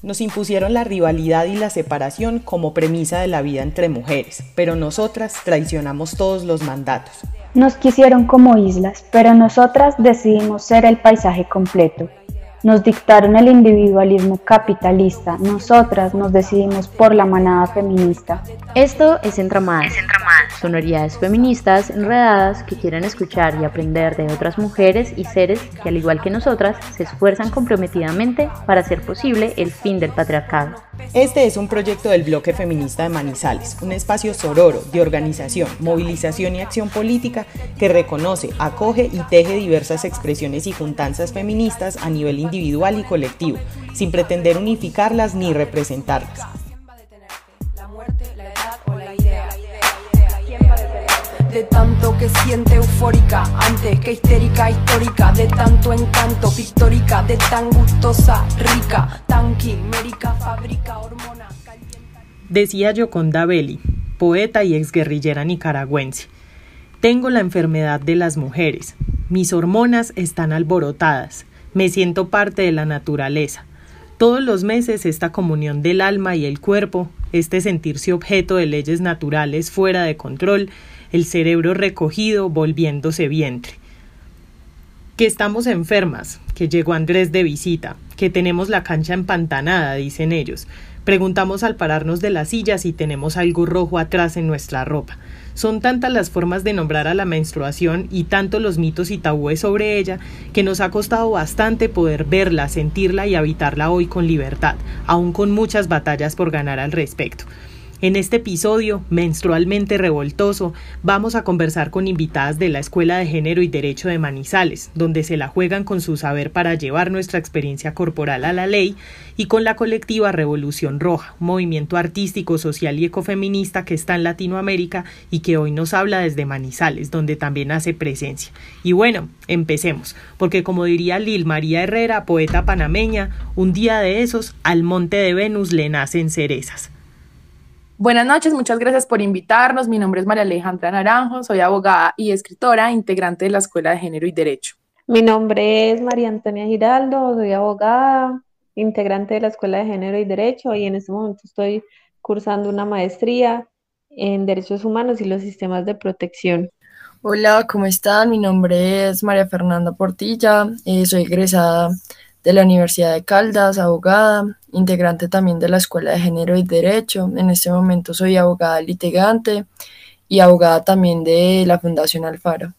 Nos impusieron la rivalidad y la separación como premisa de la vida entre mujeres, pero nosotras traicionamos todos los mandatos. Nos quisieron como islas, pero nosotras decidimos ser el paisaje completo. Nos dictaron el individualismo capitalista, nosotras nos decidimos por la manada feminista. Esto es Entramadas, sonoridades feministas enredadas que quieren escuchar y aprender de otras mujeres y seres que al igual que nosotras se esfuerzan comprometidamente para hacer posible el fin del patriarcado. Este es un proyecto del Bloque Feminista de Manizales, un espacio sororo de organización, movilización y acción política que reconoce, acoge y teje diversas expresiones y juntanzas feministas a nivel individual y colectivo, sin pretender unificarlas ni representarlas. De tanto que siente eufórica, antes que histérica, histórica, de tanto encanto, pictórica, de tan gustosa, rica, tan quimérica, fabrica hormona Decía Yoconda Belli, poeta y exguerrillera nicaragüense. Tengo la enfermedad de las mujeres. Mis hormonas están alborotadas. Me siento parte de la naturaleza. Todos los meses esta comunión del alma y el cuerpo, este sentirse objeto de leyes naturales fuera de control, el cerebro recogido volviéndose vientre. Que estamos enfermas, que llegó Andrés de visita, que tenemos la cancha empantanada, dicen ellos. Preguntamos al pararnos de la silla si tenemos algo rojo atrás en nuestra ropa. Son tantas las formas de nombrar a la menstruación y tanto los mitos y tabúes sobre ella que nos ha costado bastante poder verla, sentirla y habitarla hoy con libertad, aún con muchas batallas por ganar al respecto. En este episodio, menstrualmente revoltoso, vamos a conversar con invitadas de la Escuela de Género y Derecho de Manizales, donde se la juegan con su saber para llevar nuestra experiencia corporal a la ley, y con la colectiva Revolución Roja, movimiento artístico, social y ecofeminista que está en Latinoamérica y que hoy nos habla desde Manizales, donde también hace presencia. Y bueno, empecemos, porque como diría Lil María Herrera, poeta panameña, un día de esos al monte de Venus le nacen cerezas. Buenas noches, muchas gracias por invitarnos. Mi nombre es María Alejandra Naranjo, soy abogada y escritora, integrante de la Escuela de Género y Derecho. Mi nombre es María Antonia Giraldo, soy abogada, integrante de la Escuela de Género y Derecho y en este momento estoy cursando una maestría en Derechos Humanos y los Sistemas de Protección. Hola, ¿cómo están? Mi nombre es María Fernanda Portilla, eh, soy egresada de la Universidad de Caldas, abogada, integrante también de la Escuela de Género y Derecho. En este momento soy abogada litigante y abogada también de la Fundación Alfaro.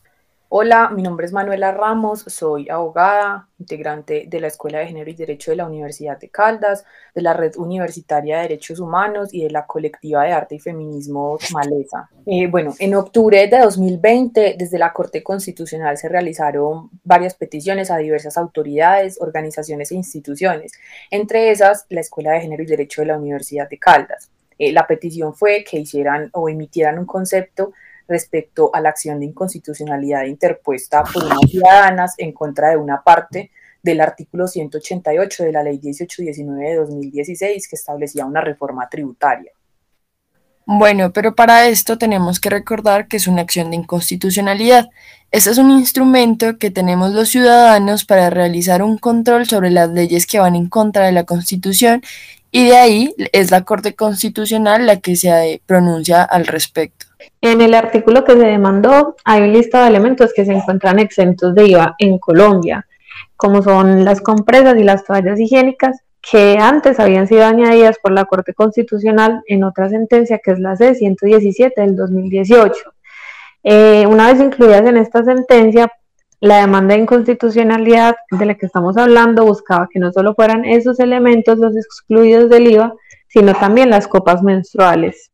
Hola, mi nombre es Manuela Ramos, soy abogada, integrante de la Escuela de Género y Derecho de la Universidad de Caldas, de la Red Universitaria de Derechos Humanos y de la Colectiva de Arte y Feminismo Maleza. Eh, bueno, en octubre de 2020, desde la Corte Constitucional se realizaron varias peticiones a diversas autoridades, organizaciones e instituciones, entre esas la Escuela de Género y Derecho de la Universidad de Caldas. Eh, la petición fue que hicieran o emitieran un concepto respecto a la acción de inconstitucionalidad interpuesta por unas ciudadanas en contra de una parte del artículo 188 de la Ley 1819 de 2016 que establecía una reforma tributaria. Bueno, pero para esto tenemos que recordar que es una acción de inconstitucionalidad. Este es un instrumento que tenemos los ciudadanos para realizar un control sobre las leyes que van en contra de la Constitución y de ahí es la Corte Constitucional la que se pronuncia al respecto. En el artículo que se demandó hay un listado de elementos que se encuentran exentos de IVA en Colombia, como son las compresas y las toallas higiénicas, que antes habían sido añadidas por la Corte Constitucional en otra sentencia que es la C-117 del 2018. Eh, una vez incluidas en esta sentencia, la demanda de inconstitucionalidad de la que estamos hablando buscaba que no solo fueran esos elementos los excluidos del IVA, sino también las copas menstruales.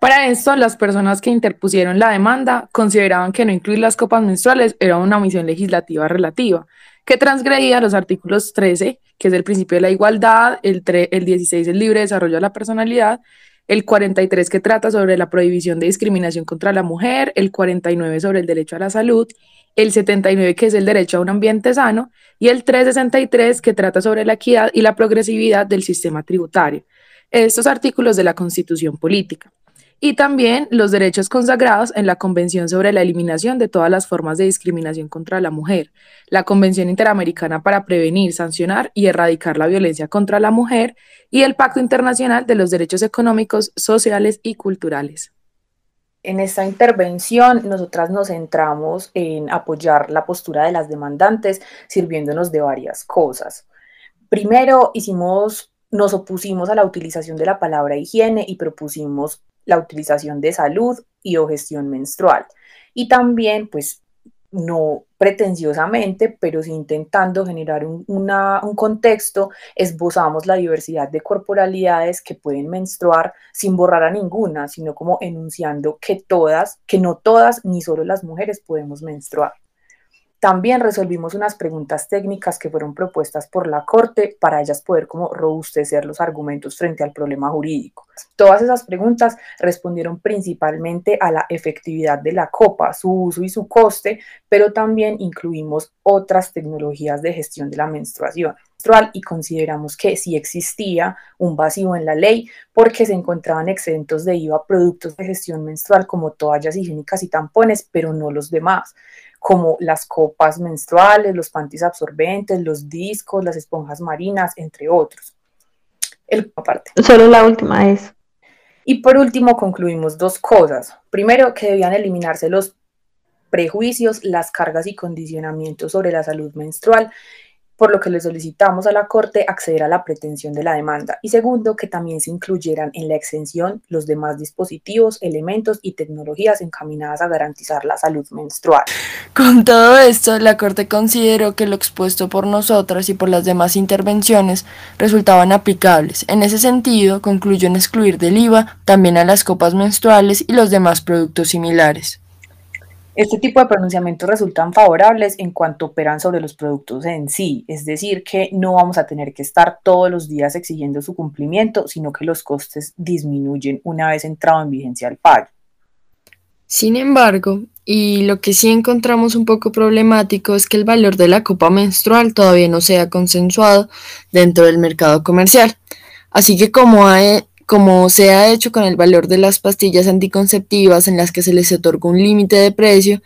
Para esto, las personas que interpusieron la demanda consideraban que no incluir las copas menstruales era una omisión legislativa relativa, que transgredía los artículos 13, que es el principio de la igualdad, el, el 16, el libre desarrollo de la personalidad, el 43 que trata sobre la prohibición de discriminación contra la mujer, el 49 sobre el derecho a la salud, el 79 que es el derecho a un ambiente sano y el 363 que trata sobre la equidad y la progresividad del sistema tributario. Estos artículos de la Constitución Política. Y también los derechos consagrados en la Convención sobre la Eliminación de todas las formas de discriminación contra la mujer, la Convención Interamericana para prevenir, sancionar y erradicar la violencia contra la mujer y el Pacto Internacional de los Derechos Económicos, Sociales y Culturales. En esta intervención, nosotras nos centramos en apoyar la postura de las demandantes, sirviéndonos de varias cosas. Primero, hicimos, nos opusimos a la utilización de la palabra higiene y propusimos la utilización de salud y o gestión menstrual. Y también, pues, no pretenciosamente, pero sí intentando generar un, un, contexto, esbozamos la diversidad de corporalidades que pueden menstruar sin borrar a ninguna, sino como enunciando que todas, que no todas, ni solo las mujeres podemos menstruar. También resolvimos unas preguntas técnicas que fueron propuestas por la Corte para ellas poder como robustecer los argumentos frente al problema jurídico. Todas esas preguntas respondieron principalmente a la efectividad de la copa, su uso y su coste, pero también incluimos otras tecnologías de gestión de la menstruación y consideramos que sí existía un vacío en la ley porque se encontraban exentos de IVA productos de gestión menstrual como toallas higiénicas y tampones, pero no los demás como las copas menstruales, los panties absorbentes, los discos, las esponjas marinas, entre otros. El, aparte. Solo la última es. Y por último concluimos dos cosas. Primero, que debían eliminarse los prejuicios, las cargas y condicionamientos sobre la salud menstrual por lo que le solicitamos a la Corte acceder a la pretensión de la demanda. Y segundo, que también se incluyeran en la exención los demás dispositivos, elementos y tecnologías encaminadas a garantizar la salud menstrual. Con todo esto, la Corte consideró que lo expuesto por nosotras y por las demás intervenciones resultaban aplicables. En ese sentido, concluyó en excluir del IVA también a las copas menstruales y los demás productos similares. Este tipo de pronunciamientos resultan favorables en cuanto operan sobre los productos en sí, es decir, que no vamos a tener que estar todos los días exigiendo su cumplimiento, sino que los costes disminuyen una vez entrado en vigencia el pago. Sin embargo, y lo que sí encontramos un poco problemático es que el valor de la copa menstrual todavía no sea consensuado dentro del mercado comercial. Así que como hay, como se ha hecho con el valor de las pastillas anticonceptivas en las que se les otorga un límite de precio,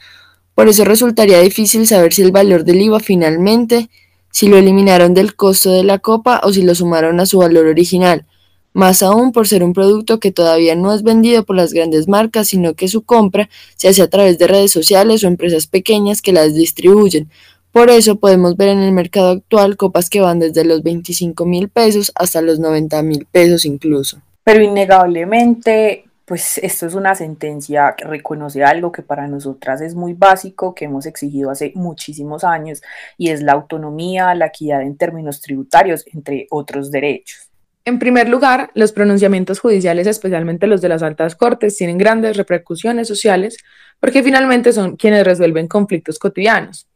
por eso resultaría difícil saber si el valor del IVA finalmente, si lo eliminaron del costo de la copa o si lo sumaron a su valor original, más aún por ser un producto que todavía no es vendido por las grandes marcas, sino que su compra se hace a través de redes sociales o empresas pequeñas que las distribuyen, por eso podemos ver en el mercado actual copas que van desde los 25 mil pesos hasta los 90 mil pesos incluso. Pero innegablemente, pues esto es una sentencia que reconoce algo que para nosotras es muy básico, que hemos exigido hace muchísimos años, y es la autonomía, la equidad en términos tributarios, entre otros derechos. En primer lugar, los pronunciamientos judiciales, especialmente los de las altas cortes, tienen grandes repercusiones sociales porque finalmente son quienes resuelven conflictos cotidianos.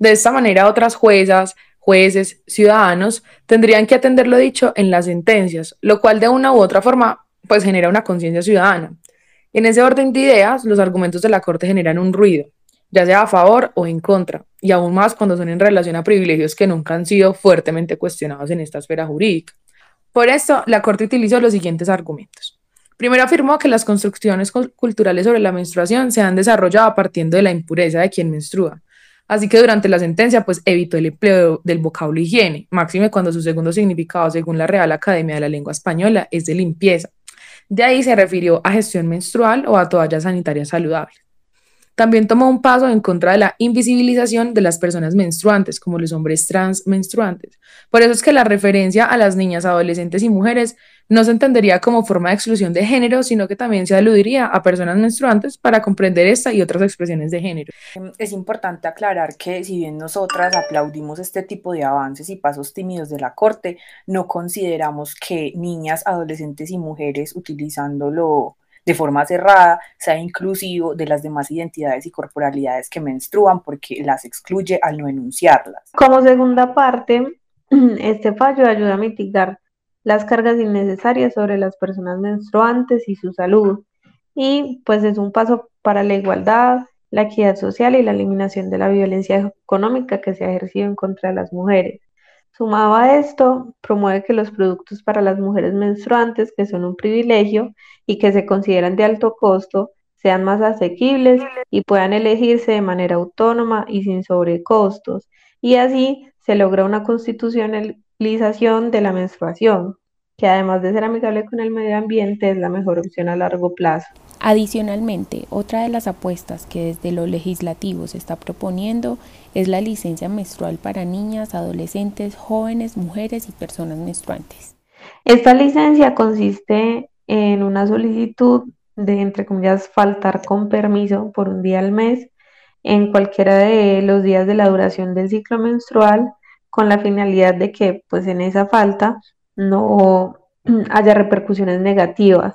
De esta manera, otras juezas, jueces, ciudadanos, tendrían que atender lo dicho en las sentencias, lo cual de una u otra forma pues genera una conciencia ciudadana. En ese orden de ideas, los argumentos de la Corte generan un ruido, ya sea a favor o en contra, y aún más cuando son en relación a privilegios que nunca han sido fuertemente cuestionados en esta esfera jurídica. Por esto, la Corte utilizó los siguientes argumentos. Primero afirmó que las construcciones culturales sobre la menstruación se han desarrollado partiendo de la impureza de quien menstrua, Así que durante la sentencia, pues evitó el empleo del vocablo higiene, máxime cuando su segundo significado, según la Real Academia de la Lengua Española, es de limpieza. De ahí se refirió a gestión menstrual o a toallas sanitarias saludables. También tomó un paso en contra de la invisibilización de las personas menstruantes, como los hombres trans menstruantes. Por eso es que la referencia a las niñas, adolescentes y mujeres no se entendería como forma de exclusión de género, sino que también se aludiría a personas menstruantes para comprender esta y otras expresiones de género. Es importante aclarar que si bien nosotras aplaudimos este tipo de avances y pasos tímidos de la Corte, no consideramos que niñas, adolescentes y mujeres utilizándolo de forma cerrada, sea inclusivo de las demás identidades y corporalidades que menstruan porque las excluye al no enunciarlas. Como segunda parte, este fallo ayuda a mitigar las cargas innecesarias sobre las personas menstruantes y su salud y pues es un paso para la igualdad, la equidad social y la eliminación de la violencia económica que se ha ejercido en contra de las mujeres. Sumado a esto, promueve que los productos para las mujeres menstruantes, que son un privilegio y que se consideran de alto costo, sean más asequibles y puedan elegirse de manera autónoma y sin sobrecostos. Y así se logra una constitucionalización de la menstruación, que además de ser amigable con el medio ambiente es la mejor opción a largo plazo. Adicionalmente, otra de las apuestas que desde lo legislativo se está proponiendo es la licencia menstrual para niñas, adolescentes, jóvenes, mujeres y personas menstruantes. Esta licencia consiste en una solicitud de, entre comillas, faltar con permiso por un día al mes en cualquiera de los días de la duración del ciclo menstrual con la finalidad de que pues en esa falta no haya repercusiones negativas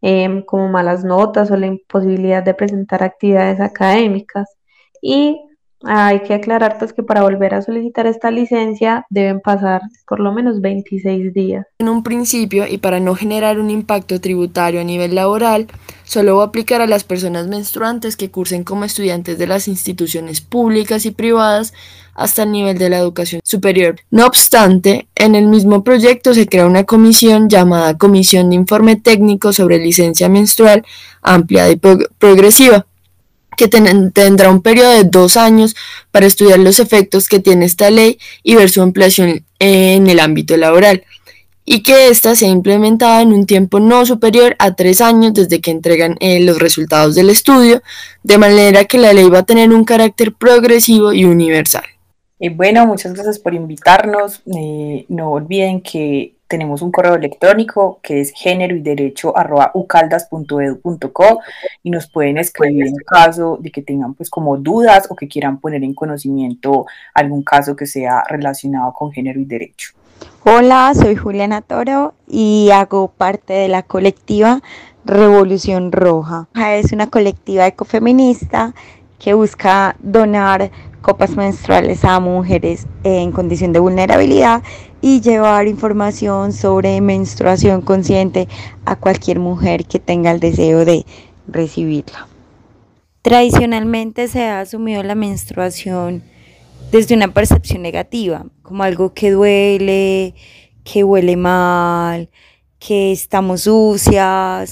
em, como malas notas o la imposibilidad de presentar actividades académicas y hay que aclarar pues que para volver a solicitar esta licencia deben pasar por lo menos 26 días. En un principio y para no generar un impacto tributario a nivel laboral, solo va a aplicar a las personas menstruantes que cursen como estudiantes de las instituciones públicas y privadas hasta el nivel de la educación superior. No obstante, en el mismo proyecto se crea una comisión llamada Comisión de Informe Técnico sobre Licencia Menstrual Amplia y Progresiva que tendrá un periodo de dos años para estudiar los efectos que tiene esta ley y ver su ampliación en el ámbito laboral, y que ésta sea implementada en un tiempo no superior a tres años desde que entregan eh, los resultados del estudio, de manera que la ley va a tener un carácter progresivo y universal. Bueno, muchas gracias por invitarnos. Eh, no olviden que tenemos un correo electrónico que es género y derecho ucaldas.edu.co y nos pueden escribir en caso de que tengan pues como dudas o que quieran poner en conocimiento algún caso que sea relacionado con género y derecho. Hola, soy Juliana Toro y hago parte de la colectiva Revolución Roja. Es una colectiva ecofeminista que busca donar copas menstruales a mujeres en condición de vulnerabilidad y llevar información sobre menstruación consciente a cualquier mujer que tenga el deseo de recibirla. Tradicionalmente se ha asumido la menstruación desde una percepción negativa, como algo que duele, que huele mal, que estamos sucias,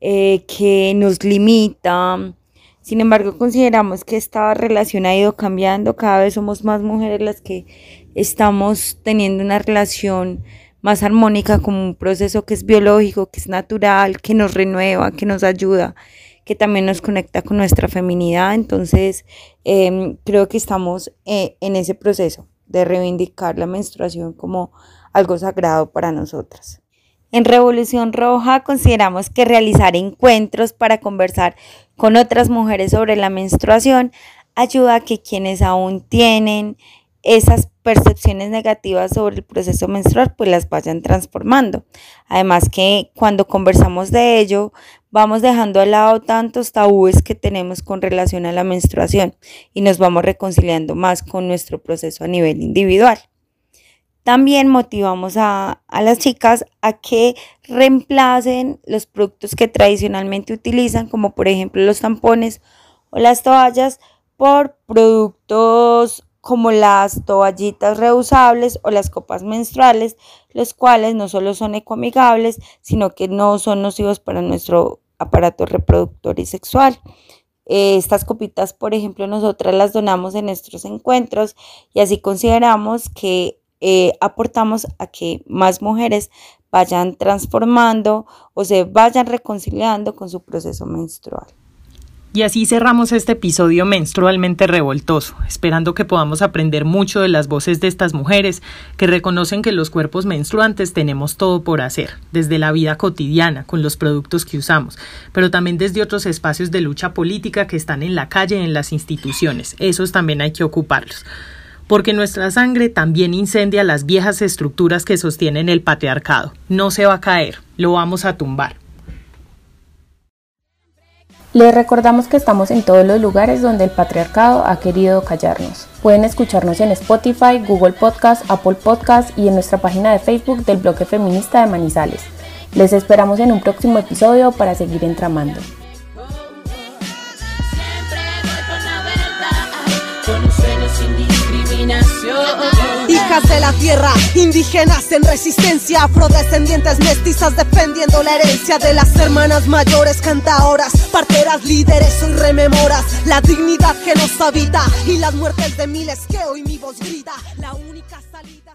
eh, que nos limita. Sin embargo, consideramos que esta relación ha ido cambiando, cada vez somos más mujeres las que estamos teniendo una relación más armónica como un proceso que es biológico, que es natural, que nos renueva, que nos ayuda, que también nos conecta con nuestra feminidad. Entonces, em, creo que estamos eh, en ese proceso de reivindicar la menstruación como algo sagrado para nosotras. En Revolución Roja consideramos que realizar encuentros para conversar con otras mujeres sobre la menstruación ayuda a que quienes aún tienen esas percepciones negativas sobre el proceso menstrual pues las vayan transformando. Además que cuando conversamos de ello vamos dejando al lado tantos tabúes que tenemos con relación a la menstruación y nos vamos reconciliando más con nuestro proceso a nivel individual. También motivamos a, las chicas a que reemplacen los productos que tradicionalmente utilizan, como por ejemplo los tampones o las toallas, por productos como las toallitas reusables o las copas menstruales, los cuales no solo son ecoamigables, sino que no son nocivos para nuestro aparato reproductor y sexual. Eh, estas copitas, por ejemplo, nosotras las donamos en nuestros encuentros y así consideramos que eh, aportamos a que más mujeres vayan transformando o se vayan reconciliando con su proceso menstrual. Y así cerramos este episodio menstrualmente revoltoso, esperando que podamos aprender mucho de las voces de estas mujeres que reconocen que los cuerpos menstruantes tenemos todo por hacer, desde la vida cotidiana, con los productos que usamos, pero también desde otros espacios de lucha política que están en la calle, en las instituciones. Esos también hay que ocuparlos porque nuestra sangre también incendia las viejas estructuras que sostienen el patriarcado. No se va a caer, lo vamos a tumbar. Les recordamos que estamos en todos los lugares donde el patriarcado ha querido callarnos. Pueden escucharnos en Spotify, Google Podcast, Apple Podcast y en nuestra página de Facebook del bloque feminista de Manizales. Les esperamos en un próximo episodio para seguir entramando. De la tierra, indígenas en resistencia, afrodescendientes mestizas defendiendo la herencia de las hermanas mayores, cantadoras, parteras, líderes, hoy rememoras la dignidad que nos habita y las muertes de miles que hoy mi voz grita, la única salida.